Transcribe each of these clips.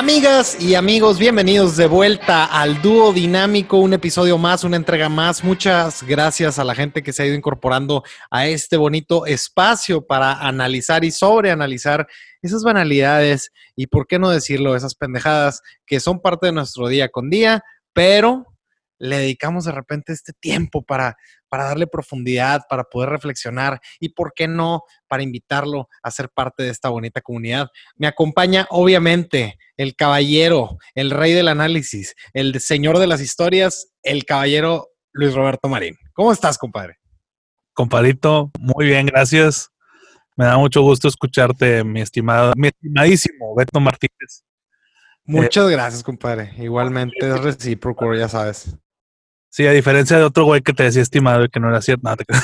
Amigas y amigos, bienvenidos de vuelta al dúo dinámico, un episodio más, una entrega más. Muchas gracias a la gente que se ha ido incorporando a este bonito espacio para analizar y sobreanalizar esas banalidades y, por qué no decirlo, esas pendejadas que son parte de nuestro día con día, pero le dedicamos de repente este tiempo para, para darle profundidad, para poder reflexionar y, ¿por qué no?, para invitarlo a ser parte de esta bonita comunidad. Me acompaña, obviamente, el caballero, el rey del análisis, el señor de las historias, el caballero Luis Roberto Marín. ¿Cómo estás, compadre? Compadrito, muy bien, gracias. Me da mucho gusto escucharte, mi estimado, mi estimadísimo Beto Martínez. Muchas gracias, compadre. Igualmente es recíproco, ya sabes. Sí, a diferencia de otro güey que te decía estimado y que no era cierto. No, te...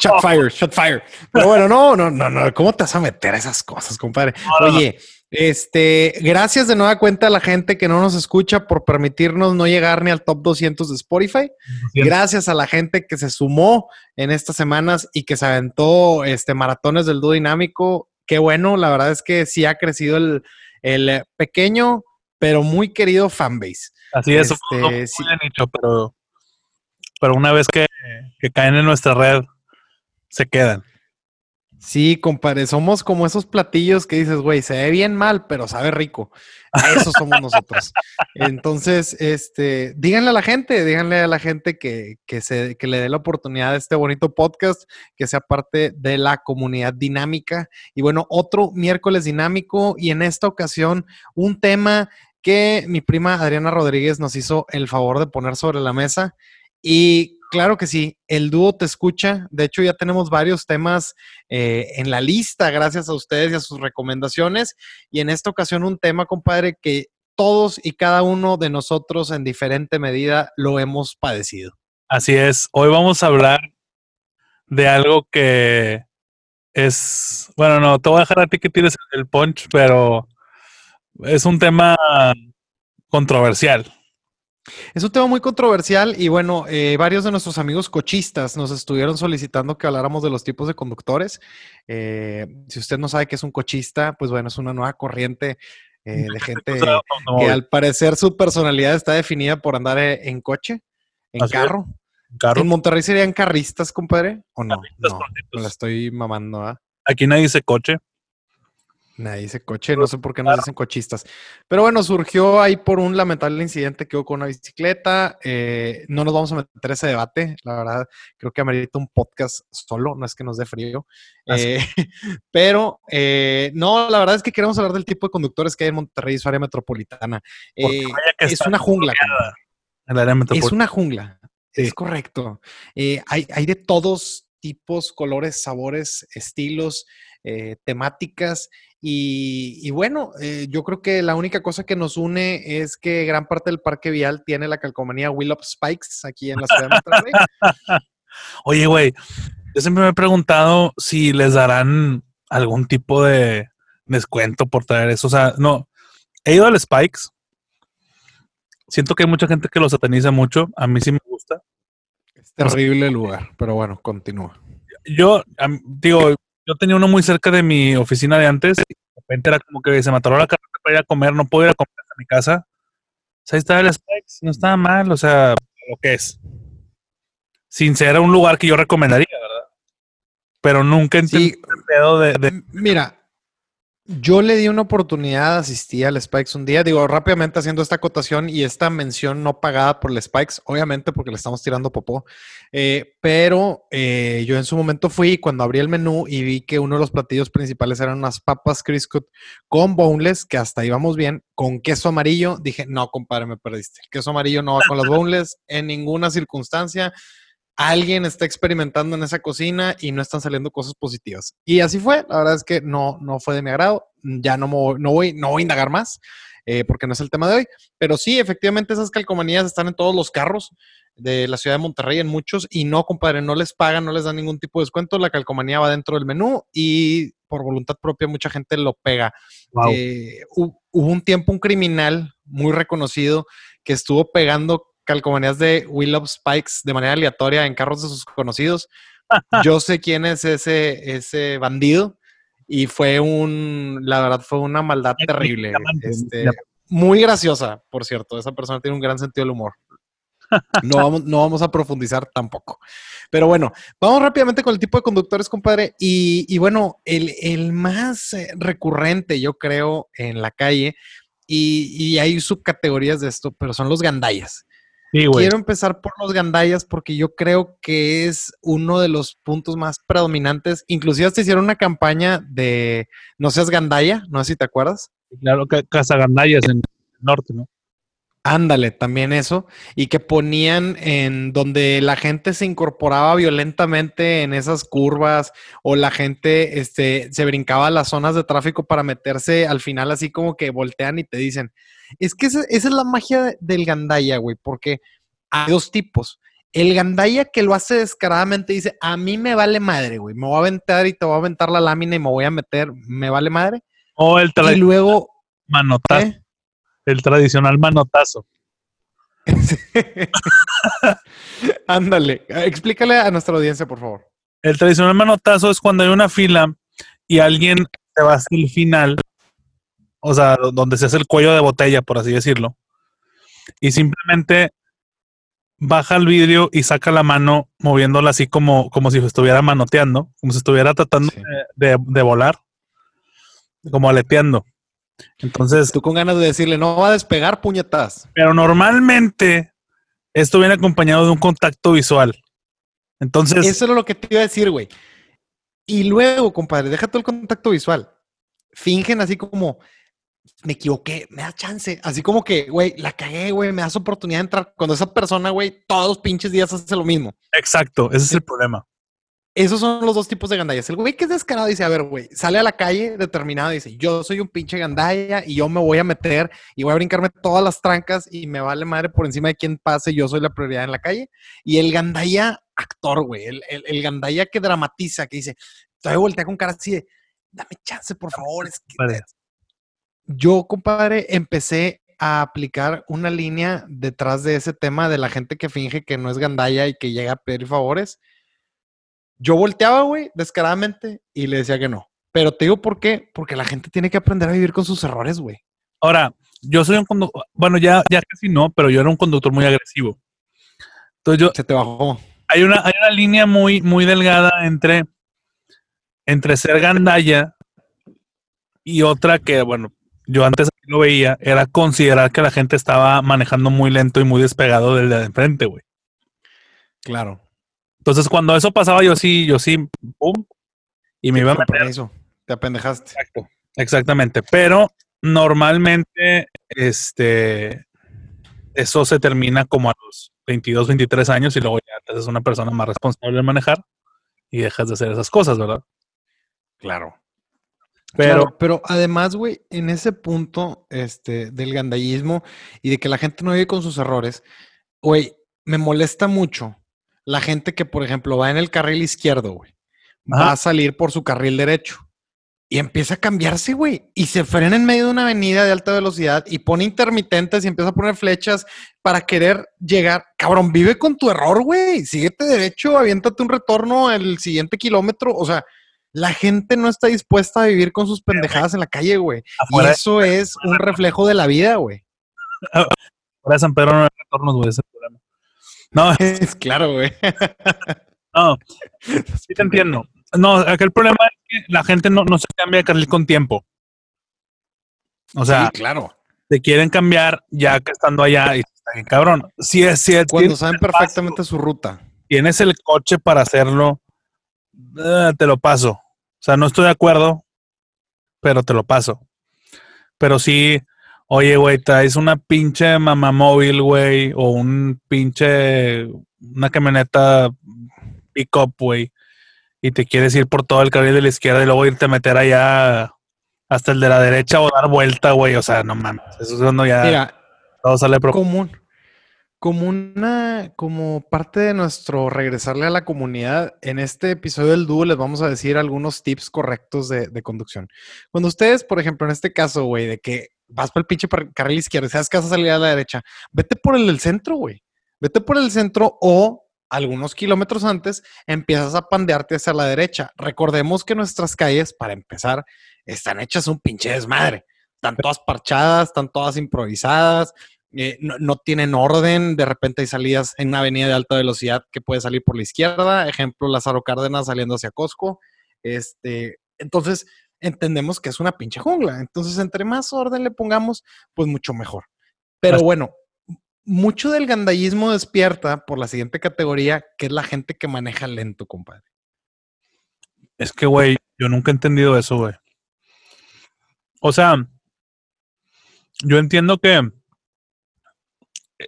shot fire, shot fire. Pero bueno, no, no, no, no. ¿Cómo te vas a meter a esas cosas, compadre? Oye, este, gracias de nueva cuenta a la gente que no nos escucha por permitirnos no llegar ni al top 200 de Spotify. Gracias a la gente que se sumó en estas semanas y que se aventó este maratones del dúo dinámico. Qué bueno, la verdad es que sí ha crecido el, el pequeño pero muy querido fanbase. Así es, este, sí. nicho, pero, pero una vez que, que caen en nuestra red, se quedan. Sí, compadre, somos como esos platillos que dices, güey, se ve bien mal, pero sabe rico. Eso somos nosotros. Entonces, este, díganle a la gente, díganle a la gente que, que, se, que le dé la oportunidad de este bonito podcast, que sea parte de la comunidad dinámica. Y bueno, otro miércoles dinámico y en esta ocasión un tema que mi prima Adriana Rodríguez nos hizo el favor de poner sobre la mesa. Y claro que sí, el dúo te escucha. De hecho, ya tenemos varios temas eh, en la lista, gracias a ustedes y a sus recomendaciones. Y en esta ocasión un tema, compadre, que todos y cada uno de nosotros en diferente medida lo hemos padecido. Así es. Hoy vamos a hablar de algo que es, bueno, no, te voy a dejar a ti que tires el punch, pero es un tema controversial. Es un tema muy controversial y bueno, eh, varios de nuestros amigos cochistas nos estuvieron solicitando que habláramos de los tipos de conductores. Eh, si usted no sabe qué es un cochista, pues bueno, es una nueva corriente eh, de gente que al parecer su personalidad está definida por andar en coche, en carro. ¿En Monterrey serían carristas, compadre? ¿O no? no, me la estoy mamando, ¿ah? Aquí nadie dice coche. Nadie dice coche, no sé por qué nos dicen cochistas. Pero bueno, surgió ahí por un lamentable incidente que hubo con una bicicleta. Eh, no nos vamos a meter ese debate, la verdad, creo que amerita un podcast solo, no es que nos dé frío. Eh, pero eh, no, la verdad es que queremos hablar del tipo de conductores que hay en Monterrey y su área metropolitana. es una jungla. Es una jungla, es correcto. hay, hay de todos tipos, colores, sabores, estilos. Temáticas y, bueno, eh, yo creo que la única cosa que nos une es que gran parte del parque vial tiene la calcomanía Will of Spikes aquí en la ciudad de Monterrey. Oye, güey, yo siempre me he preguntado si les darán algún tipo de descuento por traer eso. O sea, no, he ido al Spikes. Siento que hay mucha gente que lo sataniza mucho. A mí sí me gusta. Es terrible el lugar, pero bueno, continúa. Yo, digo, yo tenía uno muy cerca de mi oficina de antes. Y de repente era como que se me atoró la carrera para ir a comer. No puedo ir a comer a mi casa. O sea, ahí estaba el Spikes. No estaba mal. O sea, lo que es. Sin ser un lugar que yo recomendaría, ¿verdad? Pero nunca entendí el pedo de... Mira, yo le di una oportunidad, asistí al Spikes un día, digo rápidamente haciendo esta acotación y esta mención no pagada por el Spikes, obviamente porque le estamos tirando popó, eh, pero eh, yo en su momento fui cuando abrí el menú y vi que uno de los platillos principales eran unas papas Criscut con boneless, que hasta íbamos bien, con queso amarillo. Dije, no, compadre, me perdiste. El queso amarillo no va con los boneless en ninguna circunstancia alguien está experimentando en esa cocina y no están saliendo cosas positivas. Y así fue, la verdad es que no, no fue de mi agrado, ya no, no, voy, no voy a indagar más, eh, porque no es el tema de hoy, pero sí, efectivamente esas calcomanías están en todos los carros de la ciudad de Monterrey, en muchos, y no, compadre, no les pagan, no les dan ningún tipo de descuento, la calcomanía va dentro del menú y por voluntad propia mucha gente lo pega. Eh, hubo un tiempo un criminal muy reconocido que estuvo pegando calcomanías de Will of Spikes de manera aleatoria en carros de sus conocidos. Yo sé quién es ese, ese bandido y fue un, la verdad, fue una maldad terrible. Este, muy graciosa, por cierto. Esa persona tiene un gran sentido del humor. No vamos, no vamos a profundizar tampoco. Pero bueno, vamos rápidamente con el tipo de conductores, compadre. Y, y bueno, el, el más eh, recurrente, yo creo, en la calle, y, y hay subcategorías de esto, pero son los gandayas. Sí. Quiero empezar por los gandayas porque yo creo que es uno de los puntos más predominantes. Inclusive hasta hicieron una campaña de no seas gandaya, no sé si te acuerdas. Claro, que Casagandayas en el norte, ¿no? Ándale, también eso. Y que ponían en donde la gente se incorporaba violentamente en esas curvas o la gente este, se brincaba a las zonas de tráfico para meterse al final así como que voltean y te dicen, es que esa, esa es la magia de- del gandaya, güey, porque hay dos tipos. El gandaya que lo hace descaradamente dice, a mí me vale madre, güey, me voy a aventar y te voy a aventar la lámina y me voy a meter, me vale madre. O el Y luego... manotazo. ¿eh? El tradicional manotazo. Ándale, explícale a nuestra audiencia, por favor. El tradicional manotazo es cuando hay una fila y alguien se va hasta el final, o sea, do- donde se hace el cuello de botella, por así decirlo, y simplemente baja el vidrio y saca la mano moviéndola así como, como si estuviera manoteando, como si estuviera tratando Sí. de, de volar, como aleteando. Entonces, Tú con ganas de decirle, no va a despegar puñetas. pero normalmente esto viene acompañado de un contacto visual. Entonces, Eso era lo que te iba a decir, güey. Y luego, compadre, deja todo el contacto visual. Fingen así como, me equivoqué, me da chance. Así como que, güey, la cagué, güey, me das oportunidad de entrar. Cuando esa persona, güey, todos los pinches días hace lo mismo. exacto, ese es el problema. Esos son los dos tipos de gandallas. El güey que es descarado dice, a ver, güey, sale a la calle determinado y dice, yo soy un pinche gandalla y yo me voy a meter y voy a brincarme todas las trancas y me vale madre por encima de quien pase, yo soy la prioridad en la calle. Y el gandalla actor, güey, el, el, el gandalla que dramatiza, que dice, todavía voltea con cara así de, dame chance, por favor. Es que. Yo, compadre, empecé a aplicar una línea detrás de ese tema de la gente que finge que no es gandalla y que llega a pedir favores. Yo volteaba, güey, descaradamente y le decía que no. Pero te digo por qué, porque la gente tiene que aprender a vivir con sus errores, güey. Ahora, yo soy un conductor, bueno, ya, ya casi no, pero yo era un conductor muy agresivo. Entonces yo, Se te bajó. hay una, hay una línea muy, muy delgada entre, entre ser gandalla y otra que, bueno, yo antes lo veía, era considerar que la gente estaba manejando muy lento y muy despegado del de enfrente, güey. Claro. Entonces, cuando eso pasaba, yo sí, yo sí, pum, y me iba a meter. permiso, Te apendejaste. Exacto. Exactamente. Pero normalmente, este, eso se termina como a los 22, 23 años y luego ya te haces una persona más responsable de manejar y dejas de hacer esas cosas, ¿verdad? Claro. Pero Claro, pero además, güey, en ese punto este, del gandallismo y de que la gente no vive con sus errores, güey, me molesta mucho la gente que, por ejemplo, va en el carril izquierdo, güey, va a salir por su carril derecho y empieza a cambiarse, güey, y se frena en medio de una avenida de alta velocidad y pone intermitentes y empieza a poner flechas para querer llegar. Cabrón, vive con tu error, güey, síguete derecho, aviéntate un retorno el siguiente kilómetro, o sea. La gente no está dispuesta a vivir con sus pendejadas en la calle, güey. Y eso es un reflejo de la vida, güey. de San Pedro no hay retornos, güey, ese es el problema. No, Es claro, güey. no, sí te entiendo. No, aquel problema es que la gente no, no se cambia de carril con tiempo. O sea, sí, claro. te quieren cambiar ya que estando allá y cabrón. Si es, es- Cuando saben perfectamente su ruta. tienes el coche para hacerlo, eh, te lo paso. O sea, no estoy de acuerdo, pero te lo paso. Pero sí, oye, güey, traes una pinche mamamóvil, güey, o un pinche, una camioneta pick-up, güey, y te quieres ir por todo el carril de la izquierda y luego irte a meter allá hasta el de la derecha o dar vuelta, güey. O sea, no mames. Eso es cuando ya Mira, todo sale pro- común. Como una, como parte de nuestro regresarle a la comunidad, en este episodio del dúo les vamos a decir algunos tips correctos de, conducción. Cuando ustedes, por ejemplo, en este caso, güey, de que vas por el pinche carril izquierdo y sabes que vas a salir a la derecha, vete por el del centro, güey. Vete por el centro o algunos kilómetros antes, empiezas a pandearte hacia la derecha. Recordemos que nuestras calles, para empezar, están hechas un pinche desmadre. Están todas parchadas, están todas improvisadas, eh, no, tienen orden. De repente hay salidas en una avenida de alta velocidad que puede salir por la izquierda. Ejemplo, Lázaro Cárdenas saliendo hacia Costco. Este, entonces, entendemos que es una pinche jungla. Entonces, entre más orden le pongamos, pues mucho mejor. Pero bueno, mucho del gandallismo despierta por la siguiente categoría, que es la gente que maneja lento, compadre. Es que, güey, yo nunca he entendido eso, güey. O sea, yo entiendo que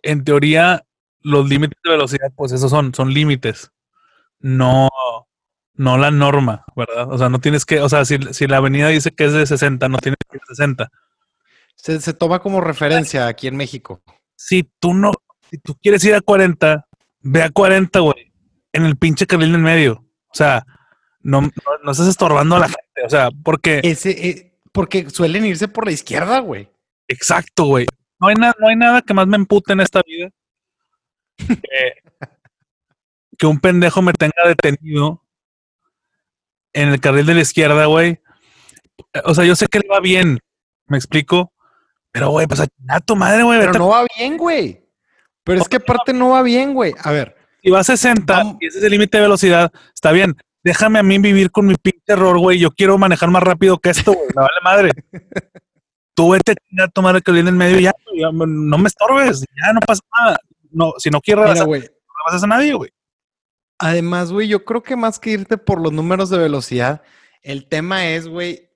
en teoría los límites de velocidad, pues esos son, son límites. No, no la norma, ¿verdad? O sea, no tienes que, o sea, si, la avenida dice que es de 60, no tienes que ir de 60. Se, se toma como referencia aquí en México. Si tú no, si tú quieres ir a 40, ve a 40, güey, en el pinche carril en medio. O sea, no, no, estás estorbando a la gente, o sea, porque... Ese, eh, porque suelen irse por la izquierda, güey. Exacto, güey. No hay, no hay nada que más me empute en esta vida que un pendejo me tenga detenido en el carril de la izquierda, güey. O sea, yo sé que le va bien, me explico. Pero, güey, pues a tu madre, güey. Pero no va bien, güey. Pero es que aparte no va bien, güey. A ver. Si va a 60 y ese es el límite de velocidad, está bien. Déjame a mí vivir con mi pinche error, güey. Yo quiero manejar más rápido que esto, güey. Me vale madre. Tú vete a tomar el que viene en medio y ya, no me estorbes. Ya no pasa nada. No, si no quieres no vas a nadie, güey. Además, güey, yo creo que más que irte por los números de velocidad, el tema es, güey,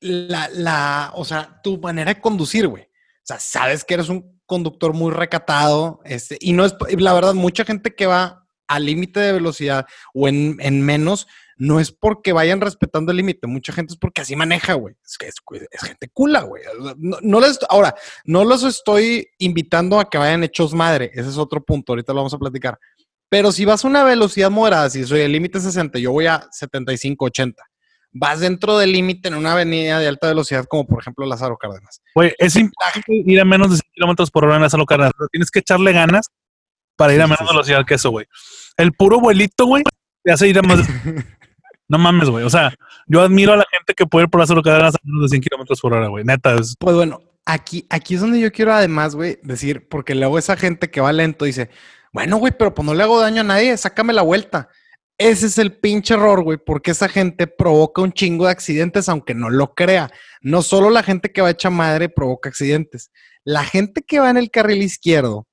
la, la, o sea, tu manera de conducir, güey. O sea, sabes que eres un conductor muy recatado, este, y no es, la verdad, mucha gente que va al límite de velocidad o en, en, menos, no es porque vayan respetando el límite, mucha gente es porque así maneja, güey. Es, es, es, gente cula, güey. No, no les, ahora, no los estoy invitando a que vayan hechos madre, ese es otro punto, ahorita lo vamos a platicar. Pero si vas a una velocidad moderada, si soy el límite 60, yo voy a 75, 80. Vas dentro del límite en una avenida de alta velocidad, como por ejemplo Lázaro Cárdenas. Güey, es importante ir a menos de 100 kilómetros por hora en Lázaro Cárdenas, pero tienes que echarle ganas para ir a menos velocidad que eso, güey. El puro vuelito, güey, te hace ir a más. no mames, güey. O sea, yo admiro a la gente que puede ir por Lázaro Cárdenas a menos de 100 kilómetros por hora, güey. Neta. Es... Pues bueno, aquí, aquí es donde yo quiero además, güey, decir, porque luego esa gente que va lento dice, bueno, güey, pero pues no le hago daño a nadie, sácame la vuelta. Ese es el pinche error, güey, porque esa gente provoca un chingo de accidentes, aunque no lo crea. No solo la gente que va hecha madre provoca accidentes. La gente que va en el carril izquierdo,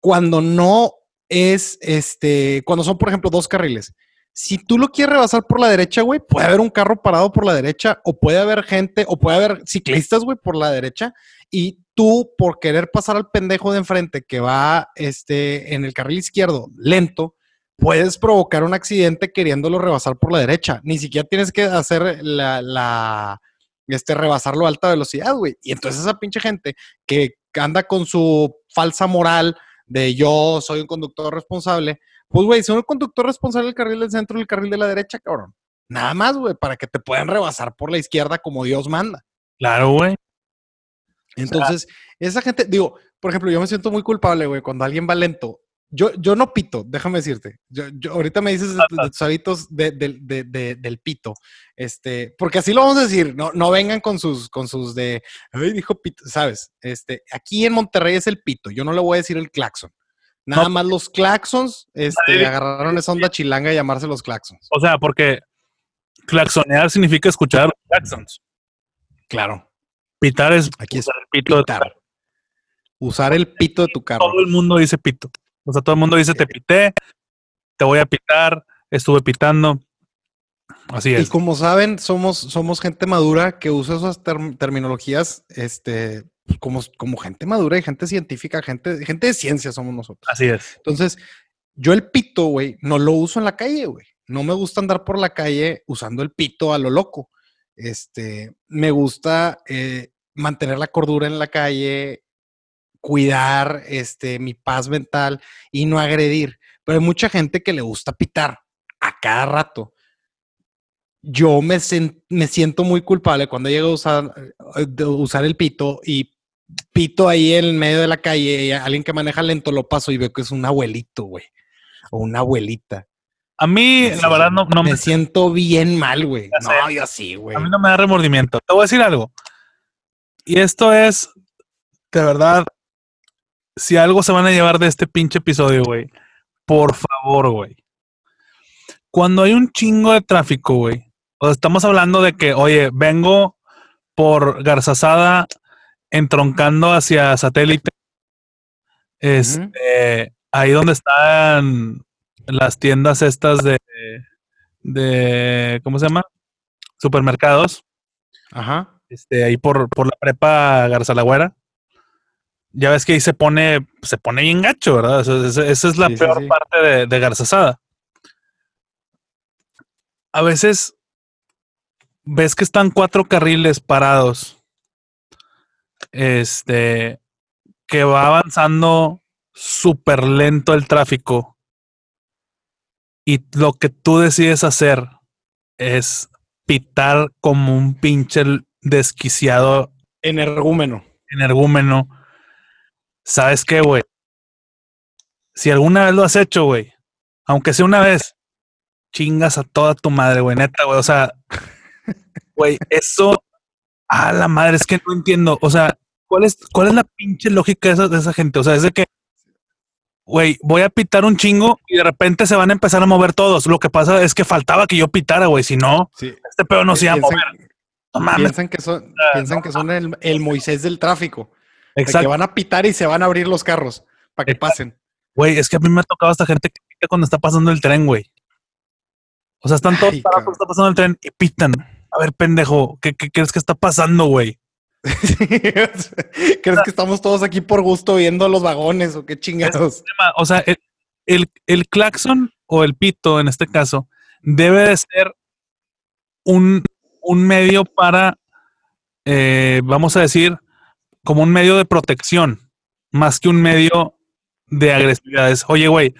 cuando no es, este, cuando son, por ejemplo, dos carriles, si tú lo quieres rebasar por la derecha, güey, puede haber un carro parado por la derecha, o puede haber gente, o puede haber ciclistas, güey, por la derecha, y tú, por querer pasar al pendejo de enfrente que va este, en el carril izquierdo lento, puedes provocar un accidente queriéndolo rebasar por la derecha. Ni siquiera tienes que hacer la, la este, rebasarlo a alta velocidad, güey. Y entonces esa pinche gente que anda con su falsa moral de yo soy un conductor responsable, pues, güey, soy un conductor responsable del carril del centro y el carril de la derecha, cabrón. Nada más, güey, para que te puedan rebasar por la izquierda como Dios manda. Claro, güey. Entonces, esa gente, digo, por ejemplo, yo me siento muy culpable, güey, cuando alguien va lento. Yo, yo no pito, déjame decirte. Yo, ahorita me dices de, tus hábitos del pito. Este, porque así lo vamos a decir, no, no vengan con sus, con sus de, ay, dijo pito, ¿sabes? Este, aquí en Monterrey es el pito, yo no le voy a decir el claxon. Nada más los claxons, este, agarraron esa onda chilanga y llamarse los claxons. O sea, porque claxonear significa escuchar los claxons. Claro. Pitar es Aquí usar el pito de tu carro. Usar el pito de tu carro. Todo el mundo dice pito. O sea, todo el mundo dice te pité, te voy a pitar, estuve pitando. Así es. Y como saben, somos, somos gente madura que usa esas terminologías este, como, como gente madura y gente científica, gente, gente de ciencia somos nosotros. Así es. Entonces, yo el pito, güey, no lo uso en la calle, güey. No me gusta andar por la calle usando el pito a lo loco. Este, me gusta eh, mantener la cordura en la calle, cuidar este, mi paz mental y no agredir. Pero hay mucha gente que le gusta pitar a cada rato. Yo me, me siento muy culpable cuando llego a usar, eh, usar el pito y pito ahí en medio de la calle y alguien que maneja lento lo paso y veo que es un abuelito, güey. o una abuelita. A mí, la verdad, no, no me me, siento bien mal, güey. No, yo sí, güey. a mí no me da remordimiento. Te voy a decir algo. Y esto es, de verdad, si algo se van a llevar de este pinche episodio, güey, por favor, güey. Cuando hay un chingo de tráfico, güey, o sea, estamos hablando de que, oye, vengo por Garzazada entroncando hacia satélite. Este, ahí donde están las tiendas estas de, de ¿cómo se llama? Supermercados. Ajá. Este, ahí por, por la prepa Garzalagüera. Ya ves que ahí se pone, se pone bien gacho, ¿verdad? Esa es la Sí, peor sí. parte de, de Garzazada. A veces ves que están cuatro carriles parados. Este, que va avanzando súper lento el tráfico. Y lo que tú decides hacer es pitar como un pinche desquiciado Energúmeno. energúmeno. ¿Sabes qué, güey? Si alguna vez lo has hecho, güey, aunque sea una vez, chingas a toda tu madre, güey, neta, güey. O sea, güey, eso, a la madre, es que no entiendo. O sea, ¿cuál es, cuál es la pinche lógica de esa, de esa gente? O sea, es de que, güey, voy a pitar un chingo y de repente se van a empezar a mover todos. Lo que pasa es que faltaba que yo pitara, güey. Si no, Sí. este pedo no se iba a mover. No mames. Piensan que son, piensan que son el, el Moisés del tráfico. De que Exacto. van a pitar y se van a abrir los carros para que Exacto. pasen. Güey, es que a mí me ha tocado esta gente que pita cuando está pasando el tren, güey. O sea, están todos Ay, parados está pasando el tren y pitan. A ver, pendejo, ¿qué, qué crees que está pasando, güey? ¿Crees que estamos todos aquí por gusto viendo los vagones o qué chingados? O sea, el, el, el claxon o el pito, en este caso, debe de ser un, un medio para, eh, vamos a decir, como un medio de protección, más que un medio de agresividad. Es, Oye, güey,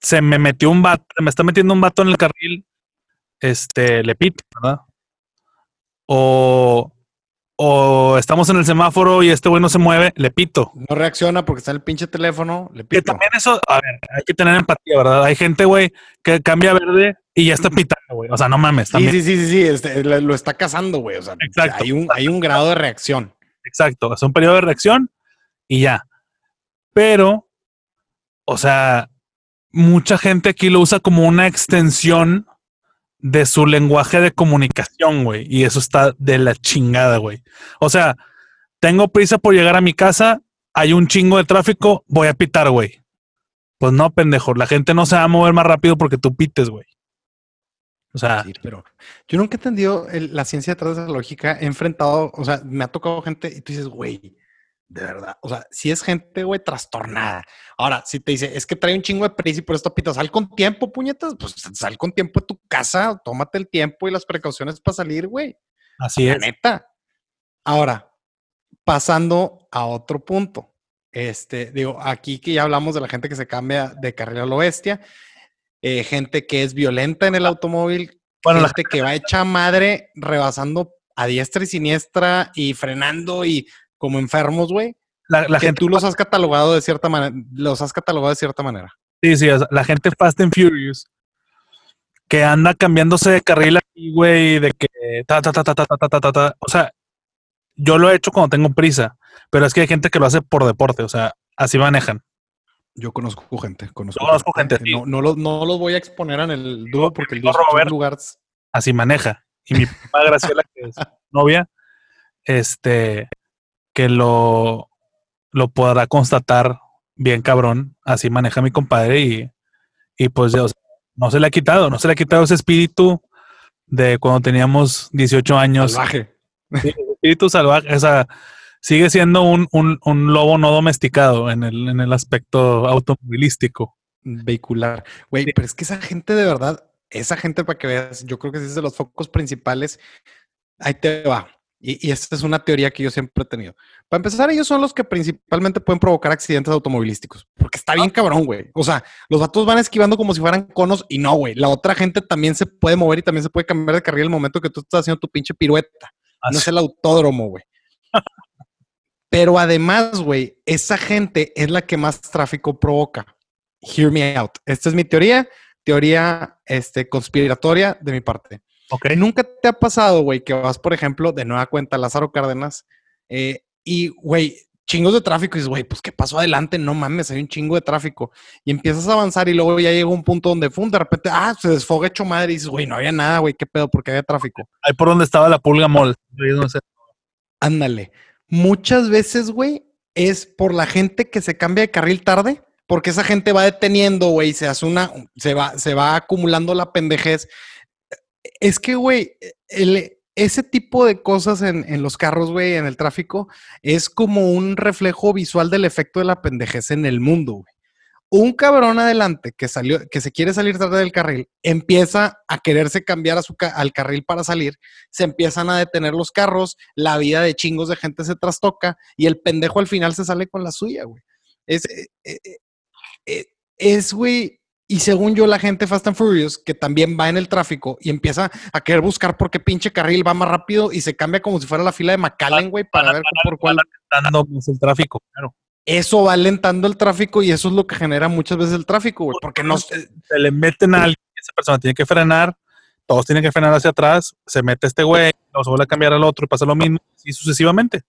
se me metió un vato, me está metiendo un vato en el carril, este, le pito, ¿verdad? O, o estamos en el semáforo y este güey no se mueve, le pito. No reacciona porque está en el pinche teléfono. Le Que pito. también eso, a ver, hay que tener empatía, ¿verdad? Hay gente, güey, que cambia verde y ya está pitando, güey. O sea, no mames, Sí, también. sí, sí, sí, sí, este, lo lo está cazando, güey. O sea, Exacto. hay un, hay un grado de reacción. Exacto. Es un periodo de reacción y ya. Pero, o sea, mucha gente aquí lo usa como una extensión de su lenguaje de comunicación, güey. Y eso está de la chingada, güey. O sea, tengo prisa por llegar a mi casa, hay un chingo de tráfico, voy a pitar, güey. Pues no, pendejo. La gente no se va a mover más rápido porque tú pites, güey. O sea, pero yo nunca he entendido la ciencia detrás de esa lógica. He enfrentado, o sea, me ha tocado gente y tú dices, güey, de verdad. O sea, si es gente, güey, trastornada. Ahora, si te dice, es que trae un chingo de prisa y por esto pita, sal con tiempo, puñetas, pues sal con tiempo de tu casa, tómate el tiempo y las precauciones para salir, güey. así La es. neta. Ahora, pasando a otro punto. Este, digo, aquí que ya hablamos de la gente que se cambia de carril a lo bestia, eh, gente que es violenta en el automóvil, Bueno, la gente que va hecha madre rebasando a diestra y siniestra y frenando y como enfermos, güey. La, la que gente tú los has catalogado de cierta manera, los has catalogado de cierta manera. Sí, sí, o sea, la gente Fast and Furious que anda cambiándose de carril aquí, güey, de que ta, ta, ta, ta, ta, ta, ta, ta. O sea, yo lo he hecho cuando tengo prisa, pero es que hay gente que lo hace por deporte, o sea, así manejan. Yo conozco gente, conozco, Yo conozco gente, sí. No, no, los, no los voy a exponer en el dúo porque el dúo es un Robert. lugar Así maneja. Y mi prima Graciela, que es novia, este, que lo, lo podrá constatar bien cabrón, así maneja mi compadre y, y pues ya, o sea, no se le ha quitado, no se le ha quitado ese espíritu de cuando teníamos 18 años. salvaje. espíritu salvaje, o sea, sigue siendo un, un, un lobo no domesticado en el, en el aspecto automovilístico. vehicular. Güey, pero es que esa gente de verdad, esa gente para que veas, yo creo que es de los focos principales. Ahí te va. Y, y esta es una teoría que yo siempre he tenido. Para empezar, ellos son los que principalmente pueden provocar accidentes automovilísticos. Porque está bien cabrón, güey. O sea, los vatos van esquivando como si fueran conos y no, güey. La otra gente también se puede mover y también se puede cambiar de carril el momento que tú estás haciendo tu pinche pirueta. No es el autódromo, güey. Pero además, güey, esa gente es la que más tráfico provoca. hear me out. Esta es mi teoría, teoría este, conspiratoria de mi parte. Ok. ¿Nunca te ha pasado, güey, que vas, por ejemplo, de nueva cuenta a Lázaro Cárdenas eh, y, güey, chingos de tráfico y dices, güey, pues ¿qué pasó adelante? No mames, hay un chingo de tráfico. Y empiezas a avanzar y luego ya llega un punto donde, fum, de repente, ah, se desfoga hecho madre y dices, güey, no había nada, güey, ¿qué pedo? Porque había tráfico. Ahí por donde estaba la pulga se- Ándale. Muchas veces, güey, es por la gente que se cambia de carril tarde, porque esa gente va deteniendo, güey, se hace una, se va, se va acumulando la pendejez. Es que, güey, ese tipo de cosas en, los carros, güey, en el tráfico, es como un reflejo visual del efecto de la pendejez en el mundo, güey. Un cabrón adelante que salió, que se quiere salir tarde del carril, empieza a quererse cambiar al carril para salir, se empiezan a detener los carros, la vida de chingos de gente se trastoca y el pendejo al final se sale con la suya, güey. Es, eh, eh, eh, es, güey, y según yo, la gente Fast and Furious, que también va en el tráfico y empieza a querer buscar por qué pinche carril va más rápido y se cambia como si fuera la fila de McAllen, güey, para ver por cuál. Dando más el tráfico, claro. Eso va alentando el tráfico y eso es lo que genera muchas veces el tráfico, güey, porque no. se le meten a alguien, esa persona tiene que frenar, todos tienen que frenar hacia atrás, se mete este güey, luego se vuelve a cambiar al otro y pasa lo mismo, y sucesivamente.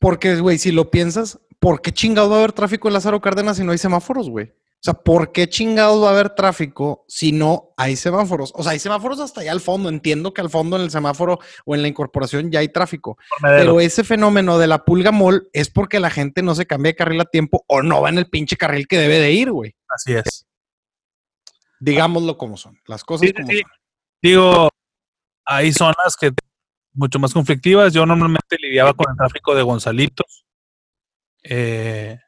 Porque, güey, si lo piensas, ¿por qué chingados va a haber tráfico en Lázaro Cárdenas si no hay semáforos, güey? O sea, ¿por qué chingados va a haber tráfico si no hay semáforos? O sea, hay semáforos hasta allá al fondo. Entiendo que al fondo en el semáforo o en la incorporación ya hay tráfico. Pero ese fenómeno de la pulga mall es porque la gente no se cambia de carril a tiempo o no va en el pinche carril que debe de ir, güey. Así es. Digámoslo como son. Las cosas Sí, como sí. son. Digo, hay zonas que mucho más conflictivas. Yo normalmente lidiaba con el tráfico de Gonzalitos. Eh,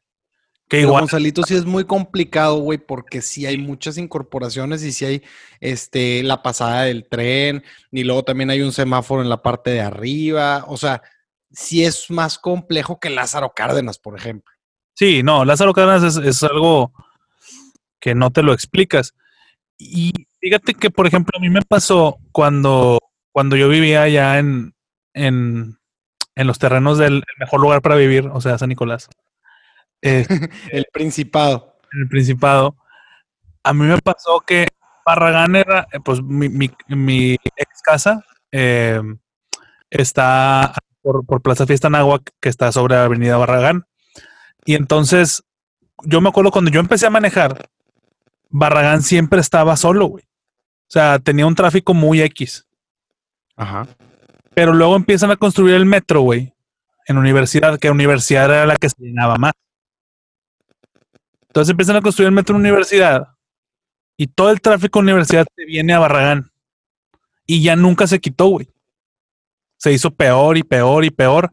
que igual, Gonzalito sí es muy complicado, güey, porque sí hay muchas incorporaciones y sí hay este, la pasada del tren, y luego también hay un semáforo en la parte de arriba. O sea, sí es más complejo que Lázaro Cárdenas, por ejemplo. sí, no, Lázaro Cárdenas es, es algo que no te lo explicas. Y fíjate que, por ejemplo, a mí me pasó cuando, cuando yo vivía allá en, en, en los terrenos del el mejor lugar para vivir, o sea, San Nicolás. Eh, El Principado. el Principado, a mí me pasó que Barragán era, eh, pues mi, mi, mi ex casa eh, está por, por Plaza Fiesta Nahuac, que está sobre Avenida Barragán. Y entonces, yo me acuerdo cuando yo empecé a manejar, Barragán siempre estaba solo, güey. O sea, tenía un tráfico muy X. Ajá. Pero luego empiezan a construir el metro, güey, en universidad, que universidad era la que se llenaba más. Entonces empiezan a construir el metro universidad y todo el tráfico universidad se viene a Barragán y ya nunca se quitó, güey. Se hizo peor y peor y peor.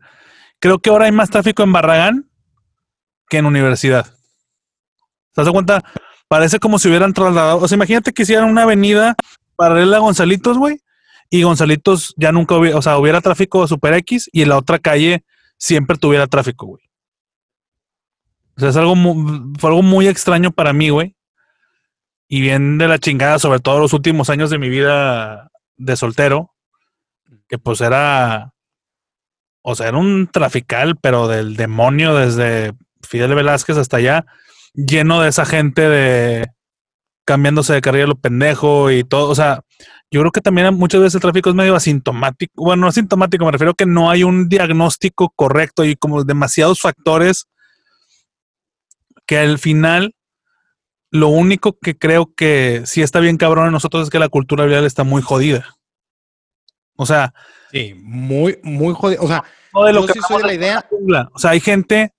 Creo que ahora hay más tráfico en Barragán que en universidad. ¿Te das cuenta? Parece como si hubieran trasladado. O sea, imagínate que hicieran una avenida paralela a Gonzalitos, güey, y Gonzalitos ya nunca hubiera, o sea, hubiera tráfico super X y en la otra calle siempre tuviera tráfico, güey. O sea, es algo mu- fue algo muy extraño para mí, güey. Y bien de la chingada, sobre todo los últimos años de mi vida de soltero, que pues era, o sea, era un trafical, pero del demonio desde Fidel Velázquez hasta allá, lleno de esa gente de cambiándose de carril a lo pendejo y todo. O sea, yo creo que también muchas veces el tráfico es medio asintomático. Bueno, no asintomático, me refiero a que no hay un diagnóstico correcto y como demasiados factores que al final lo único que creo que sí está bien cabrón en nosotros es que la cultura vial está muy jodida. O sea, Sí, muy, muy jodido. O sea, no de lo yo que sí soy de la idea. jungla. O sea, hay gente,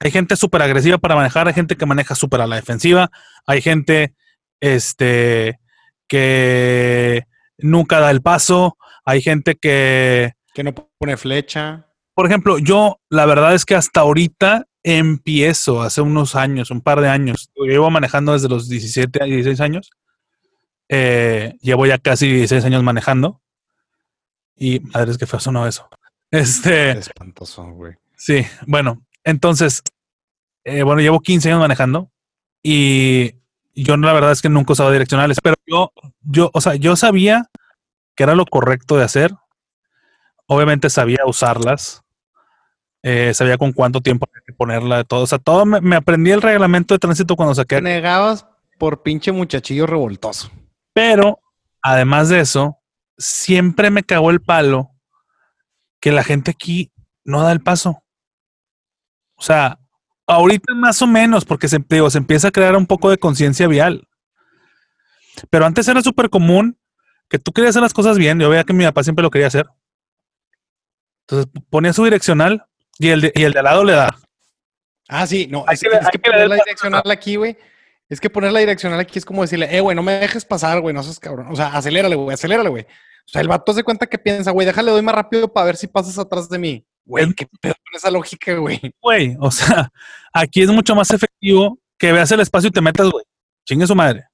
hay gente súper agresiva para manejar, hay gente que maneja súper a la defensiva, hay gente este que nunca da el paso, hay gente que, Que no pone flecha. por ejemplo, yo la verdad es que hasta ahorita empiezo, hace unos años, un par de años, yo llevo manejando desde los 17 a 16 años, eh, llevo ya casi 16 años manejando y madre es que fue sonó eso. Este, Espantoso, güey. Sí, bueno, entonces, eh, bueno, llevo 15 años manejando y yo la verdad es que nunca usaba direccionales, pero yo, yo, o sea, yo sabía que era lo correcto de hacer. Obviamente sabía usarlas. Eh, sabía con cuánto tiempo había que ponerla, de todo. O sea, todo me, me aprendí el reglamento de tránsito cuando saqué. Negabas por pinche muchachillo revoltoso. Pero, además de eso, siempre me cagó el palo que la gente aquí no da el paso. O sea, ahorita más o menos, porque se, digo, se empieza a crear un poco de conciencia vial. Pero antes era súper común que tú querías hacer las cosas bien. Yo veía que mi papá siempre lo quería hacer. Entonces ponía su direccional y el de, y el de al lado le da. Ah, sí, no, Hay es, que- es hay que que poner la la- direccional aquí, güey. Es que poner la direccional aquí es como decirle, eh, güey, no me dejes pasar, güey, no seas cabrón. O sea, acelérale, güey, acelérale, güey. O sea, el vato se cuenta que piensa, güey, déjale, doy más rápido para ver si pasas atrás de mí. Güey, qué pedo con esa lógica, güey. Güey, o sea, aquí es mucho más efectivo que veas el espacio y te metas, güey. Chingue su madre.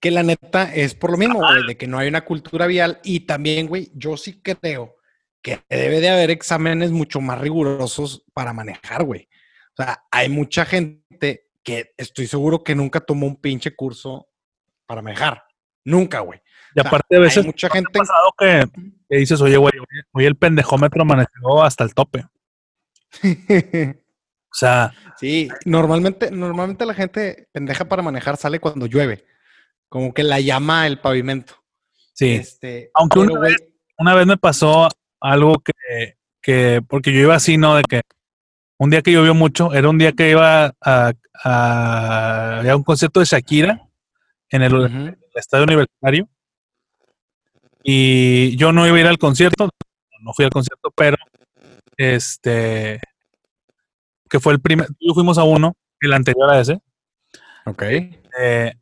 Que la neta es por lo mismo, güey, de que no hay una cultura vial. Y también, güey, yo sí creo que debe de haber exámenes mucho más rigurosos para manejar, güey. O sea, hay mucha gente que estoy seguro que nunca tomó un pinche curso para manejar. Nunca, güey. Y O sea, aparte, a veces hay mucha ¿no te ha gente. pasado que, que dices, oye, güey, hoy- el pendejómetro amaneció hasta el tope. O sea, sí, normalmente, normalmente la gente pendeja para manejar sale cuando llueve. Como que la llama el pavimento. sí. Este, Aunque pero, una güey, Una vez me pasó algo que, que, porque yo iba así, ¿no? De que un día que llovió mucho, era un día que iba a, a, un concierto de Shakira en el estadio universitario. Y yo no iba a ir al concierto, no fui al concierto, pero este, que fue el primer, yo fuimos a uno, el anterior a ese, Ok. eh,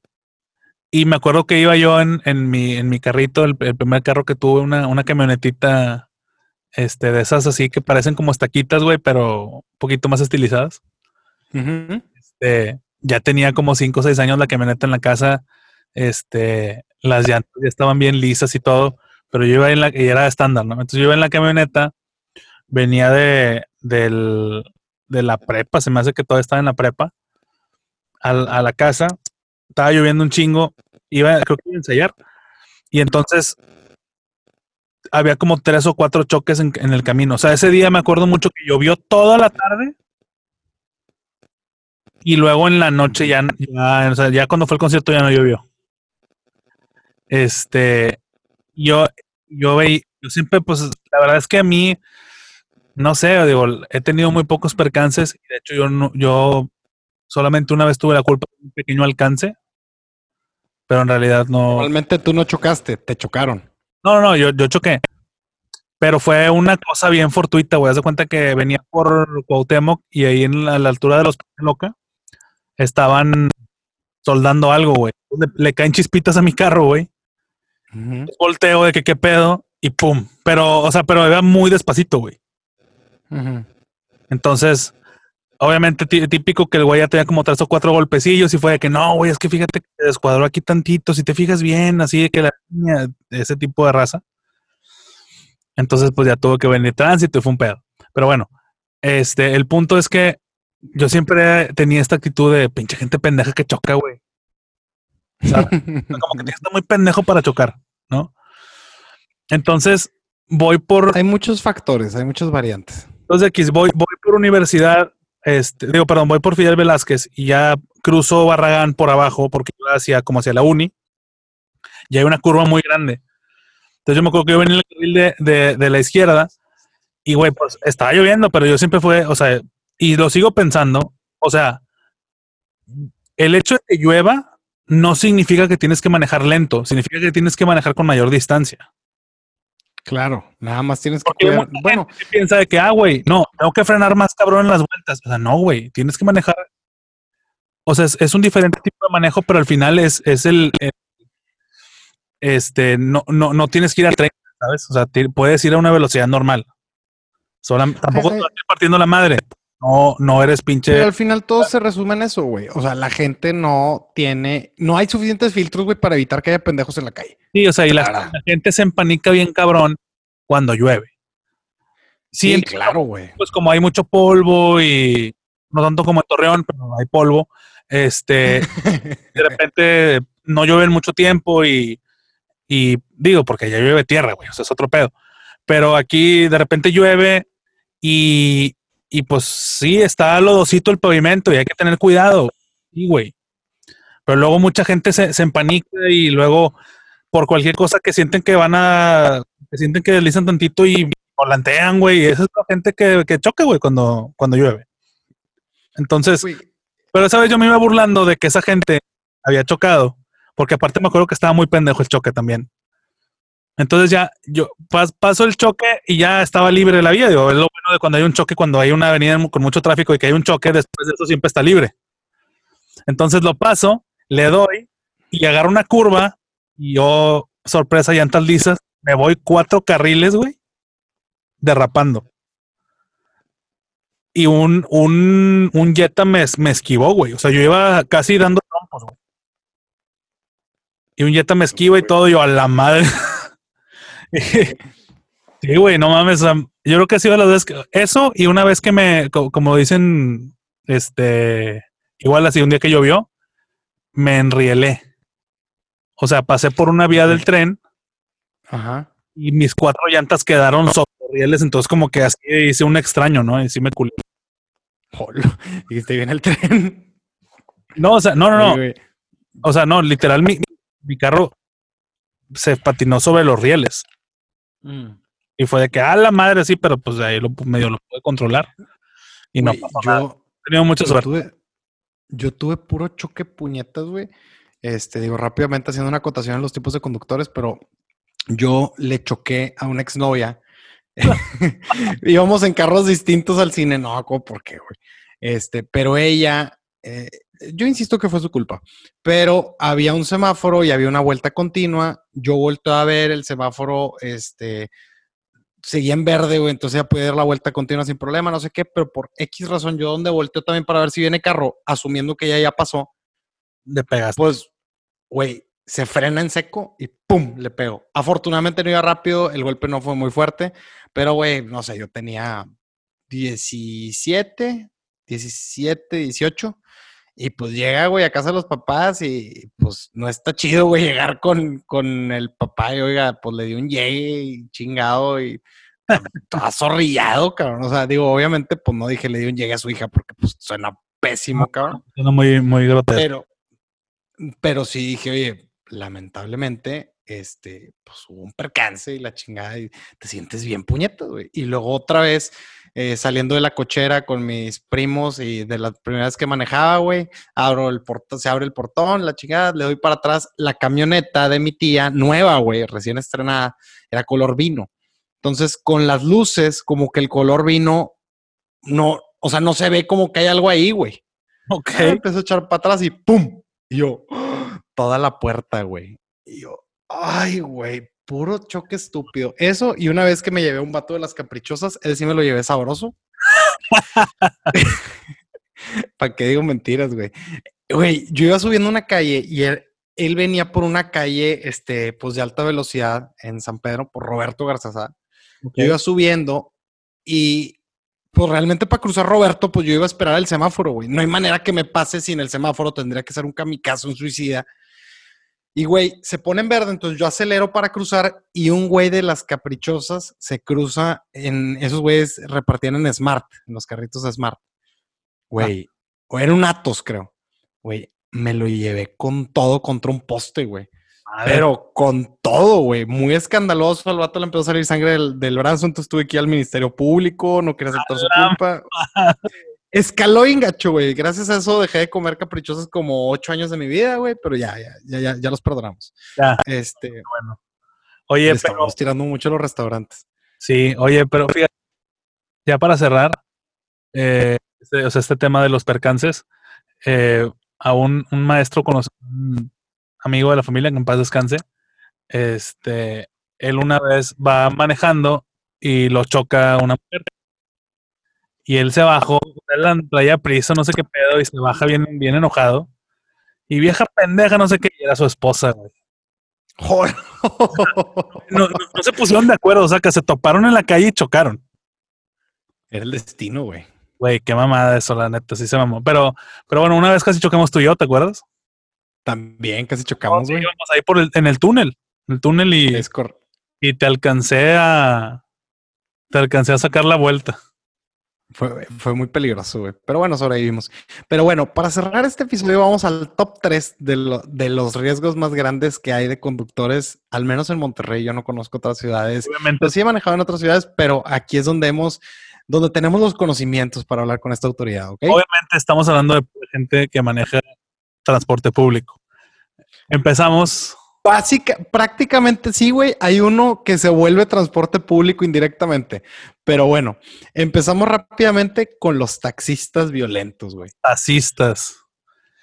y me acuerdo que iba yo en, en, mi, en mi carrito, el, el primer carro que tuve, una, una camionetita este, de esas así que parecen como estaquitas, güey, pero un poquito más estilizadas. Este, ya tenía como 5 o 6 años la camioneta en la casa. Este, las llantas ya estaban bien lisas y todo, pero yo iba en la, y era estándar, ¿no? Entonces yo iba en la camioneta, venía de, del, de la prepa, se me hace que todo estaba en la prepa, al- a la casa, estaba lloviendo un chingo, iba, creo que iba a ensayar, y entonces había como tres o cuatro choques en, el camino. O sea, ese día me acuerdo mucho que llovió toda la tarde y luego en la noche ya, ya, o sea, ya cuando fue el concierto ya no llovió. Este, yo, yo veí, yo siempre, pues, la verdad es que a mí, no sé, digo, he tenido muy pocos percances y de hecho yo no, yo solamente una vez tuve la culpa de un pequeño alcance, pero en realidad no. Normalmente tú no chocaste, te chocaron. No, no, yo, yo choqué. Pero fue una cosa bien fortuita, güey. Haz de cuenta que venía por Cuauhtémoc y ahí en la, a la altura de los Loca estaban soldando algo, güey. Le, le caen chispitas a mi carro, güey. Volteo de que qué pedo y pum. Pero, o sea, pero iba muy despacito, güey. Entonces, obviamente tí- típico que el güey ya tenía como tres o cuatro golpecillos y fue de que no, güey, es que fíjate que se descuadró aquí tantito, si te fijas bien, así de que la niña, ese tipo de raza. Entonces, pues ya tuvo que venir tránsito y fue un pedo. Pero bueno, este, el punto es que yo siempre tenía esta actitud de pinche gente pendeja que choca, güey. Sea, como que estar muy pendejo para chocar, ¿no? Entonces, voy por Hay muchos factores, hay muchas variantes. entonces X, voy, voy por universidad, este, digo, perdón, voy por Fidel Velázquez y ya cruzo Barragán por abajo porque iba hacia como hacia la uni y hay una curva muy grande. Entonces yo me acuerdo que yo venía en el carril de, de, la izquierda y güey, pues estaba lloviendo, pero yo siempre fue, o sea, y lo sigo pensando, o sea, el hecho de que llueva no significa que tienes que manejar lento, significa que tienes que manejar con mayor distancia. Claro, nada más tienes que cuidar. Bueno, piensa de que, ah, güey, no, tengo que frenar más cabrón en las vueltas. O sea, no, güey, tienes que manejar. O sea, es, es un diferente tipo de manejo, pero al final es, es el, el- este, no, no, no tienes que ir a 30, ¿sabes? O sea, puedes ir a una velocidad normal. Solam- tampoco te sí. partiendo la madre. No, no eres pinche. pero al final todo se resume en eso, güey. O sea, la gente no tiene, no hay suficientes filtros, güey, para evitar que haya pendejos en la calle. Sí, o sea, y la, gente se empanica bien cabrón cuando llueve. Sí, Sí, claro, güey. pues como hay mucho polvo y no tanto como en Torreón, pero hay polvo, este, de repente no llueve en mucho tiempo y, y digo, porque ya llueve tierra, güey, o sea, es otro pedo. Pero aquí de repente llueve Y, y pues sí, está lodosito el pavimento y hay que tener cuidado. Sí, güey. Pero luego mucha gente se, se empanica y luego por cualquier cosa que sienten que van a, que sienten que deslizan tantito y volantean, güey. Esa es la gente que, que choca, güey, cuando, cuando llueve. Entonces, Güey, pero esa vez yo me iba burlando de que esa gente había chocado, porque aparte me acuerdo que estaba muy pendejo el choque también. Entonces ya yo pas- paso el choque y ya estaba libre la vía. Digo, es lo bueno de cuando hay un choque, cuando hay una avenida con mucho tráfico y que hay un choque, después de eso siempre está libre. Entonces lo paso, le doy y agarro una curva y yo, sorpresa, llantas lisas, me voy cuatro carriles, güey, derrapando. Y un, un, un Jetta me, me esquivó, güey. O sea, yo iba casi dando trompos, güey. Y un Jetta me esquiva y todo, yo a la madre. sí, güey, no mames. yo creo que ha sido las veces que. Eso y una vez que me, co- como dicen, este, igual así, un día que llovió, me enrielé. O sea, pasé por una vía del tren Ajá. y mis cuatro llantas quedaron sobre rieles, entonces como que así hice un extraño, ¿no? Y sí me culé. Jolo. Dijiste bien el tren. No, o sea, no, no, no. O sea, no, literal, mi, mi carro se patinó sobre los rieles. Mm. Y fue de que, a la madre, sí, pero pues ahí lo, medio lo pude controlar. Y no pasó nada. yo, He tenido mucha yo suerte. tuve, yo tuve puro choque puñetas, güey. Este, digo, rápidamente haciendo una acotación en los tipos de conductores, pero yo le choqué a una exnovia. Íbamos en carros distintos al cine, no, ¿cómo por qué, güey? Este, pero ella, eh, yo insisto que fue su culpa, pero había un semáforo y había una vuelta continua. Yo volto a ver el semáforo, este, seguía en verde, güey, entonces ya puede dar la vuelta continua sin problema, no sé qué, pero por X razón yo donde volteo también para ver si viene carro, asumiendo que ya ya pasó, Le pegaste. pues, güey, se frena en seco y ¡pum! le pego. Afortunadamente no iba rápido, el golpe no fue muy fuerte, pero, güey, no sé, yo tenía 17, 17, 18. Y pues llega, güey, a casa de los papás y pues no está chido, güey, llegar con, con el papá y, oiga, pues le dio un llegue y chingado y azorrillado, cabrón. O sea, digo, obviamente, pues no dije le dio un llegue a su hija porque pues suena pésimo, cabrón. Suena muy, muy grotesco. Pero, pero sí dije, oye, lamentablemente, este, pues hubo un percance y la chingada y te sientes bien puñetas, güey. Y luego otra vez, eh, saliendo de la cochera con mis primos y de las primeras que manejaba, güey, abro el portón, se abre el portón, la chingada, le doy para atrás, la camioneta de mi tía, nueva, güey, recién estrenada, era color vino. Entonces, con las luces, como que el color vino, no, o sea, no se ve como que hay algo ahí, güey. Ok. Ah, empezó a echar para atrás y ¡pum! Y yo, ¡ah! toda la puerta, güey. Y yo, ay, güey, puro choque estúpido. Eso, y una vez que me llevé a un vato de las caprichosas, él sí me lo llevé sabroso. ¿Para qué digo mentiras, güey? Güey, yo iba subiendo una calle y él, él venía por una calle, este, pues de alta velocidad en San Pedro, por Roberto Garzazá. Yo iba subiendo y pues realmente para cruzar Roberto, pues yo iba a esperar el semáforo, güey. No hay manera que me pase sin el semáforo, tendría que ser un kamikaze, un suicida. Y güey, se pone en verde, entonces yo acelero para cruzar y un güey de las caprichosas se cruza en esos güeyes repartían en Smart, en los carritos de Smart. Güey, o era un Atos, creo. Güey, me lo llevé con todo contra un poste, güey. Pero con todo, güey. Muy escandaloso. Al vato le empezó a salir sangre del, del brazo. Entonces tuve que ir al Ministerio Público. No quería aceptar su culpa. Escaló gacho, güey. Gracias a eso dejé de comer caprichosas como ocho años de mi vida, güey. Pero ya, ya, ya, ya, ya los perdonamos. Ya. Este, bueno. Oye, pero estamos tirando mucho los restaurantes. sí, oye, pero fíjate, ya para cerrar, eh, este, o sea, este tema de los percances, eh, a un, un maestro conoce, un amigo de la familia, que en paz descanse, este, él una vez va manejando y lo choca una mujer. Y él se bajó, él traía prisa, no sé qué pedo, y se baja bien, bien enojado. Y vieja pendeja, no sé qué, y era su esposa, güey. Joder. No, no- no se pusieron de acuerdo, o sea, que se toparon en la calle y chocaron. Era el destino, güey. Güey, qué mamada eso, la neta, sí se mamó. Pero, pero bueno, una vez casi chocamos tú y yo, ¿te acuerdas? También casi chocamos, güey. íbamos ahí por el, en el túnel, en el túnel y, Es y te alcancé a, te alcancé a sacar la vuelta. Fue, fue muy peligroso, güey. Pero bueno, sobrevivimos. Pero bueno, para cerrar este episodio, vamos al top 3 de, lo- de los riesgos más grandes que hay de conductores, al menos en Monterrey. Yo no conozco otras ciudades. Obviamente, Pues sí he manejado en otras ciudades, pero aquí es donde hemos, donde tenemos los conocimientos para hablar con esta autoridad, ¿ok? obviamente estamos hablando de gente que maneja transporte público. Empezamos. Básica, prácticamente sí, güey. Hay uno que se vuelve transporte público indirectamente. Pero bueno, empezamos rápidamente con los taxistas violentos, güey. Taxistas.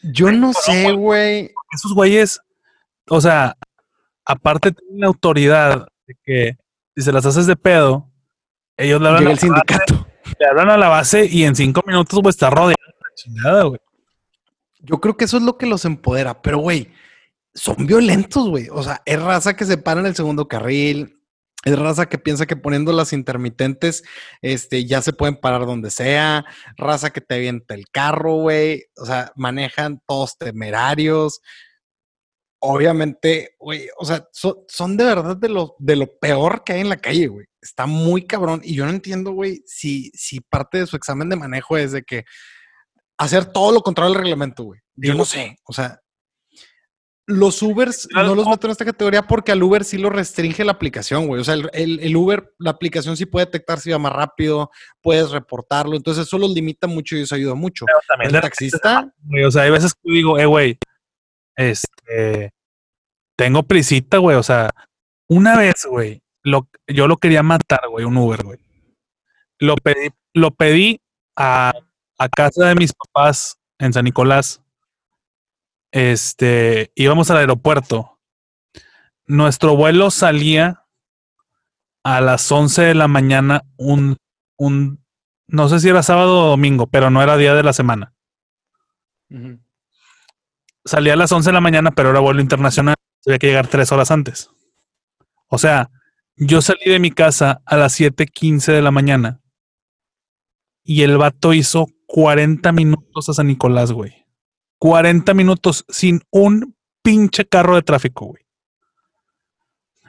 Yo no sé, güey. Esos güeyes, o sea, aparte tienen la autoridad de que si se las haces de pedo, ellos le hablan, Llega a el la base, sindicato. le hablan a la base y en cinco minutos, güey, está rodeado de la chingada, güey. Yo creo que eso es lo que los empodera. Pero, güey, son violentos, güey. O sea, es raza que se para en el segundo carril. Es raza que piensa que poniendo las intermitentes, este, ya se pueden parar donde sea. Raza que te avienta el carro, güey. O sea, manejan todos temerarios. Obviamente, güey, o sea, so- son de verdad de lo, de lo peor que hay en la calle, güey. Está muy cabrón. Y yo no entiendo, güey, si, si parte de su examen de manejo es de que hacer todo lo contrario al reglamento, güey. Yo no sé. O sea, los Ubers Claro, no los meto en esta categoría porque al Uber sí lo restringe la aplicación, güey. O sea, el, el- el Uber, la aplicación sí puede detectar si va más rápido, puedes reportarlo. Entonces, eso los limita mucho y eso ayuda mucho. Pero también El taxista, Güey, o sea, hay veces que digo, eh, güey, este, tengo prisita, güey. O sea, una vez, güey, lo, yo lo quería matar, güey, un Uber, güey. Lo pedí, lo pedí a, a casa de mis papás en San Nicolás. Este, íbamos al aeropuerto. Nuestro vuelo salía a las 11 de la mañana, un, un, no sé si era sábado o domingo, pero no era día de la semana. salía a las 11 de la mañana, pero era vuelo internacional. Había que llegar tres horas antes. O sea, yo salí de mi casa a las 7:15 de la mañana y el vato hizo 40 minutos a San Nicolás, güey. 40 minutos sin un pinche carro de tráfico, güey.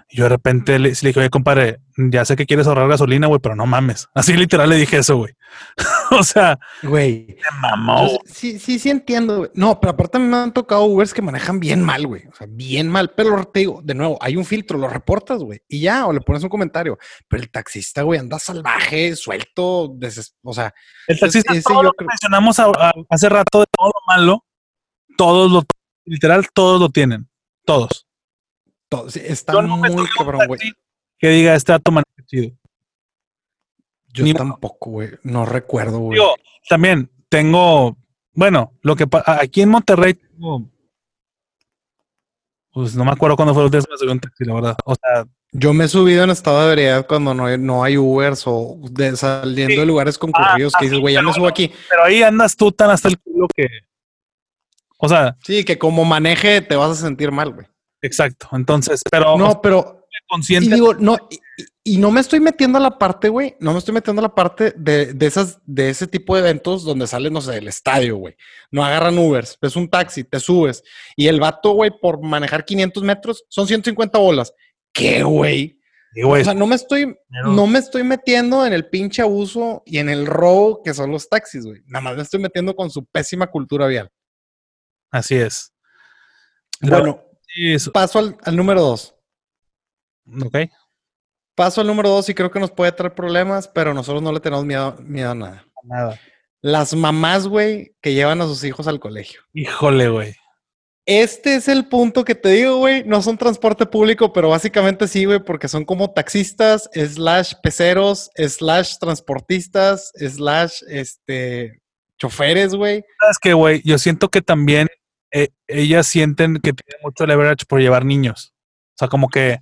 Yo de repente le, le dije, oye, compadre, ya sé que quieres ahorrar gasolina, güey, pero no mames. Así literal le dije eso, güey. o sea, güey. me mamó. Yo sí, sí, sí entiendo, güey. No, pero aparte me han tocado Ubers que manejan bien mal, güey. O sea, bien mal. Pero te digo, de nuevo, hay un filtro, lo reportas, güey. Y ya, o le pones un comentario. Pero el taxista, güey, anda salvaje, suelto, o sea, El taxista, ese todo yo lo que creo- mencionamos a- a- hace rato de todo lo malo, todos lo, literal, todos lo tienen. Todos. todo- sí, está Yo no muy cabrón, güey. Que diga, este dato chido. Yo ni- tampoco, güey. No recuerdo, güey. Digo, también tengo, bueno, lo que aquí en Monterrey tengo, pues no me acuerdo cuándo fue la última vez que me subí a un taxi, la verdad. O sea, Yo me he subido en estado de ebriedad cuando no hay, no hay Ubers o de, saliendo Sí. de lugares concurridos Ah, que dices, sí, güey, ya me subo aquí. pero ahí andas tú tan hasta el culo que, o sea, Sí, que como maneje te vas a sentir mal, güey. exacto. Entonces, pero No, pero Y digo, no, y, no me estoy metiendo a la parte, güey. No me estoy metiendo a la parte de, de esas, de ese tipo de eventos donde salen, no sé, del estadio, güey. No agarran Ubers, es un taxi, te subes. Y el vato, güey, por manejar 500 metros, son 150 bolas. ¿Qué, güey? O sea, no me estoy, Pero- no me estoy metiendo en el pinche abuso y en el robo que son los taxis, güey. Nada más me estoy metiendo con su pésima cultura vial. Así es. Bueno, paso al, al número dos. ok. Paso al número dos y creo que nos puede traer problemas, pero nosotros no le tenemos miedo, miedo a nada. Nada. Las mamás, güey, que llevan a sus hijos al colegio. Híjole, güey. Este es el punto que te digo, güey. No son transporte público, pero básicamente sí, güey, porque son como taxistas, slash peceros, slash transportistas, slash, este, choferes, güey. ¿Sabes qué, güey? Yo siento que también eh, ellas sienten que tienen mucho leverage por llevar niños. O sea, como que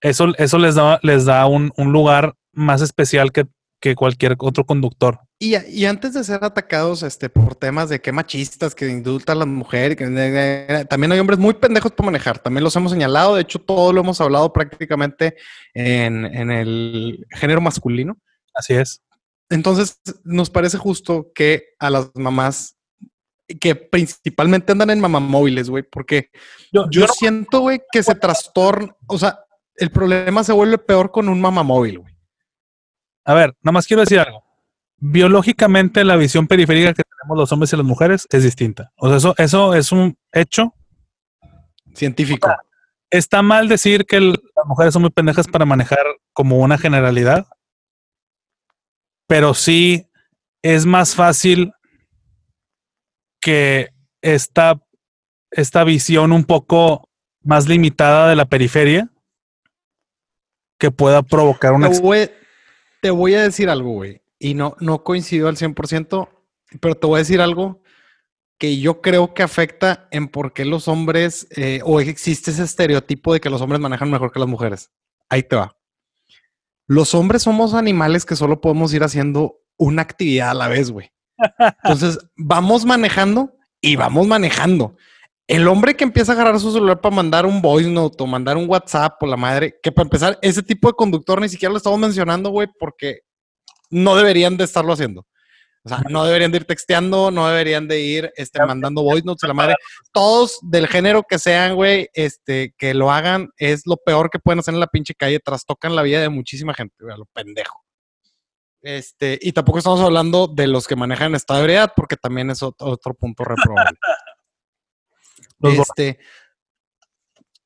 eso, eso les da, les da un, un lugar más especial que, que cualquier otro conductor. Y, y antes de ser atacados este, por temas de que machistas, que indultan a las mujeres, que, también hay hombres muy pendejos para manejar. También los hemos señalado. De hecho, todo lo hemos hablado prácticamente en, en el género masculino. Así es. Entonces, nos parece justo que a las mamás que principalmente andan en mamamóviles, güey, porque Yo, yo, yo no- siento, güey, que se trastorna, o sea, el problema se vuelve peor con un mamamóvil, güey. a ver, nada más quiero decir algo. biológicamente la visión periférica que tenemos los hombres y las mujeres es distinta. O sea, eso, eso es un hecho científico. Está mal decir que las mujeres son muy pendejas para manejar como una generalidad, pero sí es más fácil que esta, esta visión un poco más limitada de la periferia que pueda provocar una... Te voy, te voy a decir algo, güey, y no, no coincido al 100%, pero te voy a decir algo que yo creo que afecta en por qué los hombres, eh, o existe ese estereotipo de que los hombres manejan mejor que las mujeres. Ahí te va. Los hombres somos animales que solo podemos ir haciendo una actividad a la vez, güey. Entonces, vamos manejando y vamos manejando. El hombre que empieza a agarrar su celular para mandar un voice note o mandar un WhatsApp o la madre, que para empezar, ese tipo de conductor ni siquiera lo estamos mencionando, güey, porque no deberían de estarlo haciendo. O sea, no deberían de ir texteando, no deberían de ir este, mandando voice notes a la madre. Todos del género que sean, güey, este, que lo hagan, es lo peor que pueden hacer en la pinche calle. Trastocan la vida de muchísima gente, güey, a lo pendejo. Este, y tampoco estamos hablando de los que manejan esta ebriedad, porque también es otro, punto reprobable. este,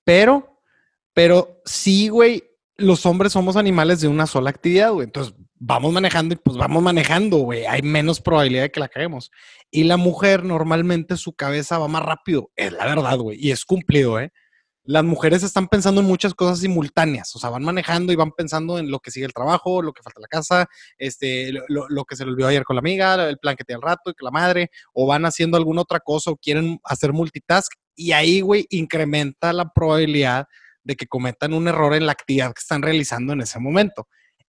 pero, pero sí, güey, los hombres somos animales de una sola actividad, güey. Entonces, vamos manejando y pues vamos manejando, güey. Hay menos probabilidad de que la caguemos. Y la mujer normalmente su cabeza va más rápido. Es la verdad, güey. Y es cumplido, ¿eh? Las mujeres están pensando en muchas cosas simultáneas. O sea, van manejando y van pensando en lo que sigue el trabajo, lo que falta la casa, este, lo, que se le olvidó ayer con la amiga, el plan que tiene al rato y que la madre, o van haciendo alguna otra cosa o quieren hacer multitask. Y ahí, güey, incrementa la probabilidad de que cometan un error en la actividad que están realizando en ese momento.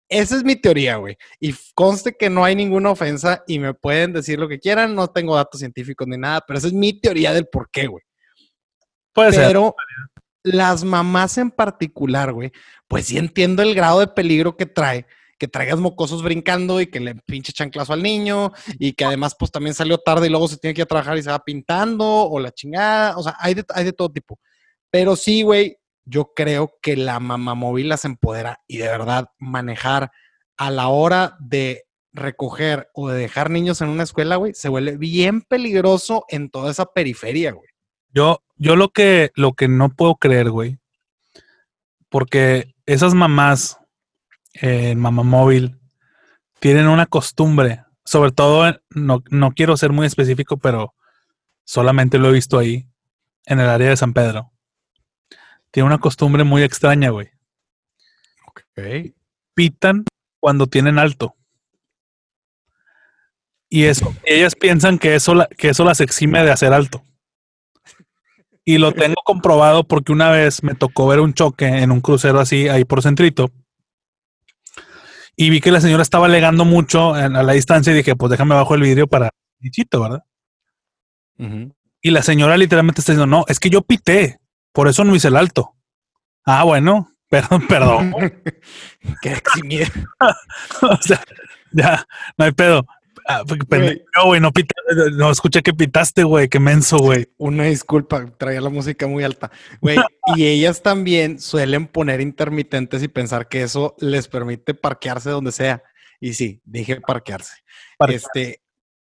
Esa es mi teoría, güey. Y conste que no hay ninguna ofensa y me pueden decir lo que quieran. No tengo datos científicos ni nada, pero esa es mi teoría del por qué, güey. Puede pero las mamás en particular, güey, pues sí entiendo el grado de peligro que trae que traigas mocosos brincando y que le pinche chanclazo al niño y que además pues también salió tarde y luego se tiene que ir a trabajar y se va pintando o la chingada, o sea, hay de, todo tipo. Pero sí, güey, yo creo que la mamá móvil las empodera y de verdad manejar a la hora de recoger o de dejar niños en una escuela, güey, se vuelve bien peligroso en toda esa periferia, güey. Yo, yo lo que, lo que no puedo creer, güey, porque esas mamás en mamá móvil tienen una costumbre, sobre todo, no, no quiero ser muy específico, pero solamente lo he visto ahí, en el área de San Pedro tiene una costumbre muy extraña, güey. Ok. Pitan cuando tienen alto. Y eso, ellas piensan que eso, que eso las exime de hacer alto. Y lo tengo comprobado porque una vez me tocó ver un choque en un crucero así, ahí por centrito. Y vi que la señora estaba alegando mucho a la distancia y dije, pues déjame bajo el vidrio para dichito, ¿verdad? Y la señora literalmente está diciendo, no, es que yo pité. Por eso no hice el alto. Ah, bueno, perdón, perdón. Qué o sea, ya, no hay pedo. Ah, no, güey, no, no escuché que pitaste, güey, qué menso, güey. Una disculpa, traía la música muy alta. Güey, y ellas también suelen poner intermitentes y pensar que eso les permite parquearse donde sea. Y sí, dije parquearse. Este,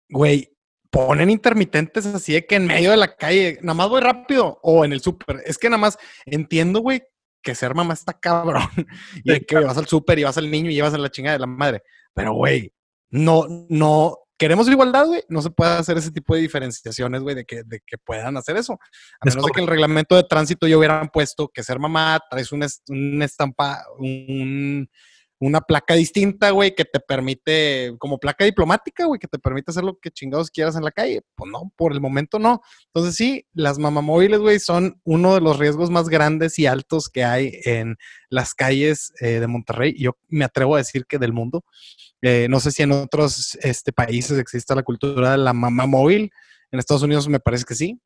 güey, ponen intermitentes así de que en medio de la calle, nada más voy rápido o en el súper. Es que nada más entiendo, güey, que ser mamá está cabrón y que vas al súper y vas al niño y llevas a la chingada de la madre. Pero, güey, no, no, queremos igualdad, güey. No se puede hacer ese tipo de diferenciaciones, güey, de que, de que puedan hacer eso. A menos de que el reglamento de tránsito ya hubieran puesto que ser mamá traes un, un estampa, un una placa distinta, güey, que te permite, como placa diplomática, güey, que te permite hacer lo que chingados quieras en la calle. Pues no, por el momento no. Entonces sí, las mamamóviles, güey, son uno de los riesgos más grandes y altos que hay en las calles eh, de Monterrey. Yo me atrevo a decir que del mundo. Eh, no sé si en otros este, países existe la cultura de la mamá móvil. En Estados Unidos me parece que sí.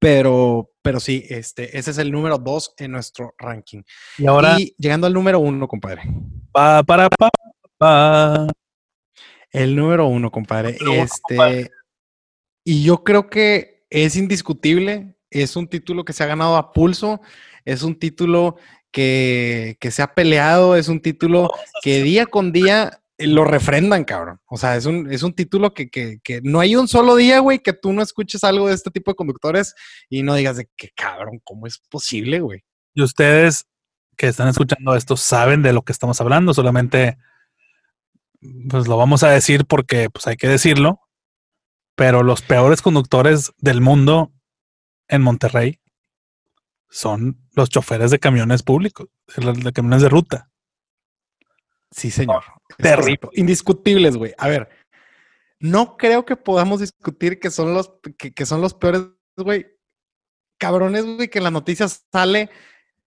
Pero, pero sí, este, ese es el número dos en nuestro ranking. Y ahora. llegando al número uno, compadre. Pa, para, pa, pa. El número uno, compadre. este. Y yo creo que es indiscutible. Es un título que se ha ganado a pulso. Es un título que, que se ha peleado. Es un título que día con día lo refrendan, cabrón. O sea, es un, es un título que, que, que no hay un solo día, güey, que tú no escuches algo de este tipo de conductores y no digas de que, cabrón, ¿cómo es posible, güey? Y ustedes que están escuchando esto saben de lo que estamos hablando, solamente pues lo vamos a decir porque pues hay que decirlo, pero los peores conductores del mundo en Monterrey son los choferes de camiones públicos, de camiones de ruta. Sí, señor. Terrible. Indiscutibles, güey. A ver, no creo que podamos discutir que son los, que, son los peores, güey. Cabrones, güey, que en las noticias sale,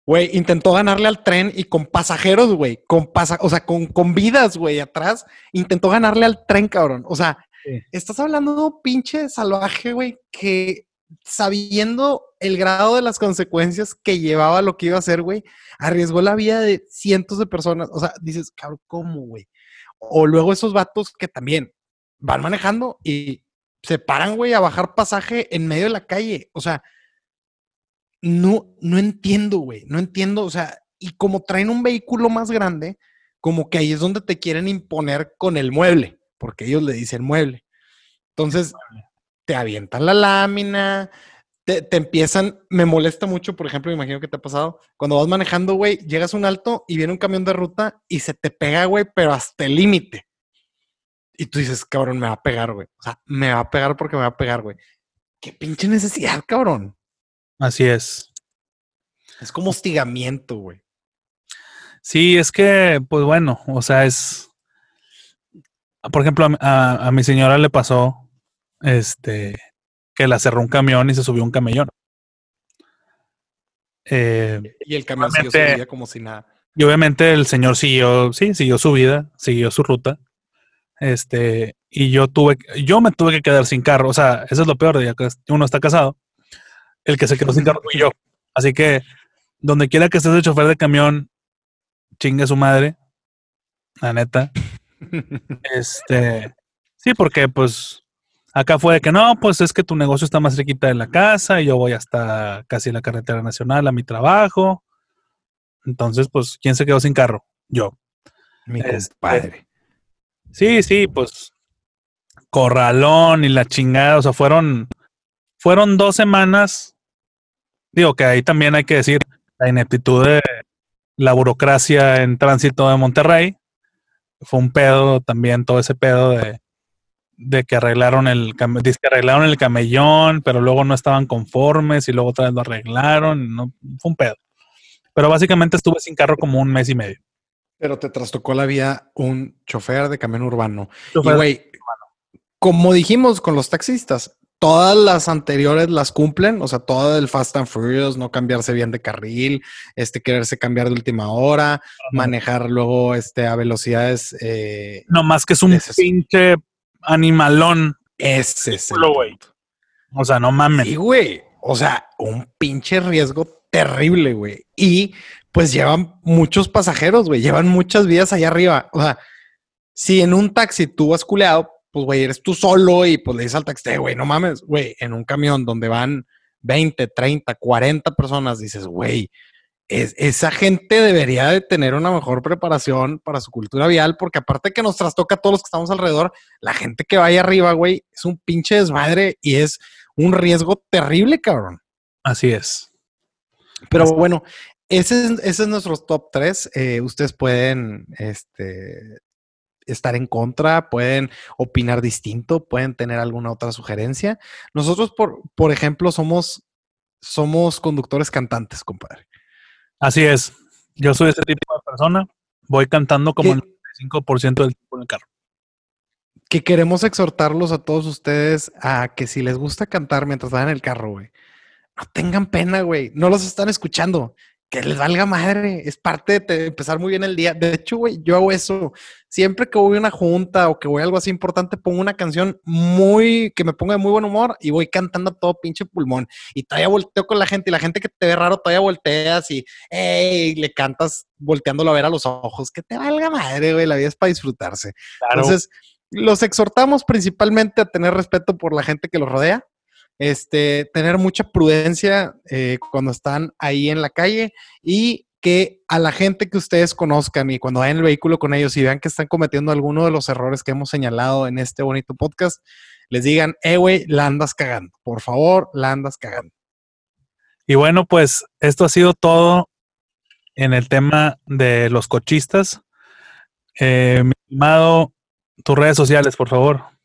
güey, intentó ganarle al tren y con pasajeros, güey, con pasa o sea, con, con vidas, güey, atrás, intentó ganarle al tren, cabrón. O sea, estás hablando de un pinche salvaje, güey, que sabiendo el grado de las consecuencias que llevaba lo que iba a hacer, güey, arriesgó la vida de cientos de personas. O sea, dices, cabrón, ¿cómo, güey? O luego esos vatos que también van manejando y se paran, güey, a bajar pasaje en medio de la calle. O sea, no, no entiendo, güey, no entiendo. O sea, y como traen un vehículo más grande, como que ahí es donde te quieren imponer con el mueble, porque ellos le dicen mueble. Entonces, te avientan la lámina, te, empiezan, me molesta mucho, por ejemplo, me imagino que te ha pasado, cuando vas manejando, güey, llegas a un alto y viene un camión de ruta y se te pega, güey, pero hasta el límite. Y tú dices, cabrón, me va a pegar, güey. O sea, me va a pegar porque me va a pegar, güey. Qué pinche necesidad, cabrón. Así es. Es como hostigamiento, güey. Sí, es que, pues bueno, o sea, es. Por ejemplo, a mi señora le pasó este, que la cerró un camión y se subió un camellón. Eh, y el camión siguió como si nada. Y obviamente el señor siguió, sí, siguió su vida, siguió su ruta. Este, y yo tuve, yo me tuve que quedar sin carro. O sea, eso es lo peor de ya que uno está casado. El que se quedó sin carro fui yo. Así que, donde quiera que estés de chofer de camión, chingue su madre. La neta. este, sí, porque pues Acá fue de que no, pues es que tu negocio está más cerquita de la casa y yo voy hasta casi la carretera nacional a mi trabajo. Entonces, pues, ¿quién se quedó sin carro? Yo. Mi este, padre. Sí, sí, pues corralón y la chingada, o sea, fueron, fueron dos semanas. Digo que ahí también hay que decir la ineptitud de la burocracia en tránsito de Monterrey. Fue un pedo también, todo ese pedo de de que arreglaron el que arreglaron el camellón, pero luego no estaban conformes y luego otra vez lo arreglaron, no fue un pedo. Pero básicamente estuve sin carro como un mes y medio. Pero te trastocó la vida un chofer de camión urbano. y güey, como dijimos con los taxistas, todas las anteriores las cumplen, o sea, todo el Fast and Furious, no cambiarse bien de carril, este quererse cambiar de última hora, manejar luego este a velocidades. Eh, no más que es un pinche animalón. Ese es el O sea, no mames. Sí, güey. O sea, un pinche riesgo terrible, güey. Y pues llevan muchos pasajeros, güey. Llevan muchas vidas allá arriba. O sea, si en un taxi tú vas culeado, pues, güey, eres tú solo y pues le dices al taxi, güey, no mames, güey, en un camión donde van 20, 30, 40 personas, dices, güey, esa gente debería de tener una mejor preparación para su cultura vial, porque aparte que nos trastoca a todos los que estamos alrededor, la gente que vaya arriba, güey, es un pinche desmadre y es un riesgo terrible, cabrón. Así es. Pero bueno, ese es, ese es nuestro top 3. Eh, ustedes pueden este, estar en contra, pueden opinar distinto, pueden tener alguna otra sugerencia. Nosotros, por, por ejemplo, somos, somos conductores cantantes, compadre. Así es. Yo soy ese tipo de persona. Voy cantando como el 95% del tiempo en el carro. Que queremos exhortarlos a todos ustedes a que si les gusta cantar mientras van en el carro, güey, no tengan pena, güey. No los están escuchando que les valga madre, es parte de empezar muy bien el día. De hecho, güey, yo hago eso. Siempre que voy a una junta o que voy a algo así importante, pongo una canción muy, que me ponga de muy buen humor y voy cantando todo pinche pulmón. Y todavía volteo con la gente y la gente que te ve raro, todavía volteas y, hey, le cantas volteándolo a ver a los ojos. Que te valga madre, güey, la vida es para disfrutarse. Entonces, los exhortamos principalmente a tener respeto por la gente que los rodea este, tener mucha prudencia eh, cuando están ahí en la calle y que a la gente que ustedes conozcan y cuando vayan el vehículo con ellos y vean que están cometiendo alguno de los errores que hemos señalado en este bonito podcast, les digan, eh, güey, la andas cagando. Por favor, la andas cagando. Y bueno, pues esto ha sido todo en el tema de los cochistas. Eh, mi estimado, tus redes sociales, por favor.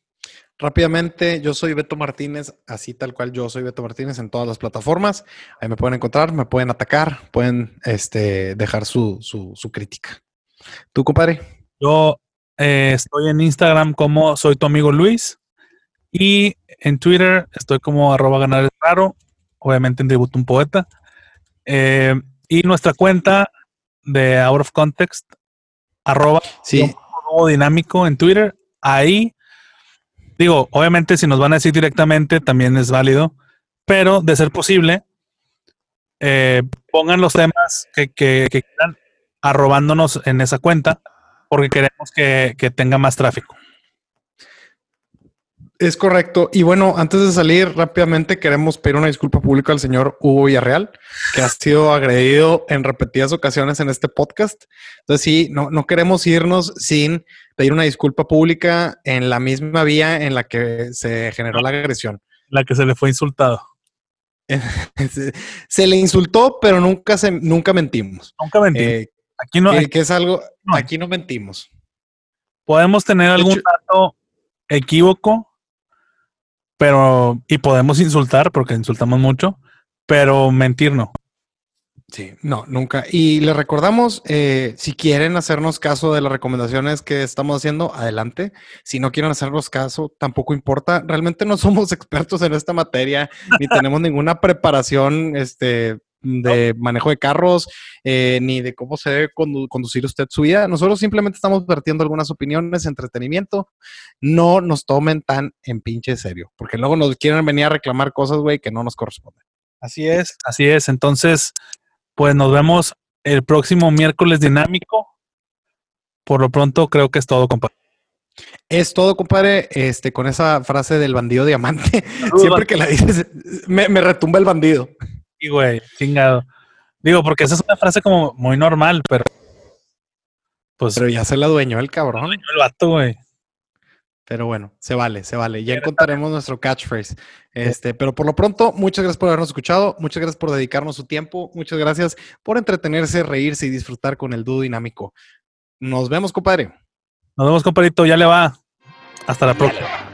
Rápidamente, yo soy Beto Martínez, así tal cual yo soy Beto Martínez en todas las plataformas. Ahí me pueden encontrar, me pueden atacar, pueden este, dejar su, su, crítica. ¿Tú, compadre? Yo eh, estoy en Instagram como soy tu amigo Luis y en Twitter estoy como arroba ganar raro, obviamente en Tributo un Poeta. Eh, y nuestra cuenta de Out of Context, arroba sí. dinámico en Twitter. Ahí Digo, obviamente si nos van a decir directamente también es válido, pero de ser posible, eh, pongan los temas que, quieran arrobándonos en esa cuenta porque queremos que, tenga más tráfico. Es correcto. Y bueno, antes de salir rápidamente, queremos pedir una disculpa pública al señor Hugo Villarreal, que ha sido agredido en repetidas ocasiones en este podcast. Entonces, sí, no, no queremos irnos sin pedir una disculpa pública en la misma vía en la que se generó la agresión. La que se le fue insultado. se le insultó, pero nunca se, nunca mentimos. Nunca mentimos. Eh, aquí no. Que, es algo. Aquí no mentimos. Podemos tener algún dato equívoco, pero y podemos insultar porque insultamos mucho, pero mentir no. Sí, no, nunca. Y les recordamos, eh, si quieren hacernos caso de las recomendaciones que estamos haciendo, adelante. Si no quieren hacernos caso, tampoco importa. Realmente no somos expertos en esta materia, ni tenemos ninguna preparación este, de manejo de carros, eh, ni de cómo se debe conducir usted su vida. Nosotros simplemente estamos vertiendo algunas opiniones, entretenimiento. No nos tomen tan en pinche serio, porque luego nos quieren venir a reclamar cosas, güey, que no nos corresponden. Así es, así es. Entonces, pues nos vemos el próximo miércoles dinámico. Por lo pronto, creo que es todo, compadre. Es todo, compadre. Este, con esa frase del bandido diamante. Siempre que la dices, me, retumba el bandido. Sí, güey, chingado. Digo, porque esa es una frase como muy normal, pero. Pues. Pero ya se la dueñó el cabrón. el vato, güey. Pero bueno, se vale, se vale. Ya encontraremos nuestro catchphrase. Este, pero por lo pronto, muchas gracias por habernos escuchado, muchas gracias por dedicarnos su tiempo, muchas gracias por entretenerse, reírse y disfrutar con el dúo dinámico. Nos vemos, compadre. Nos vemos, compadrito. Ya le va. Hasta la próxima.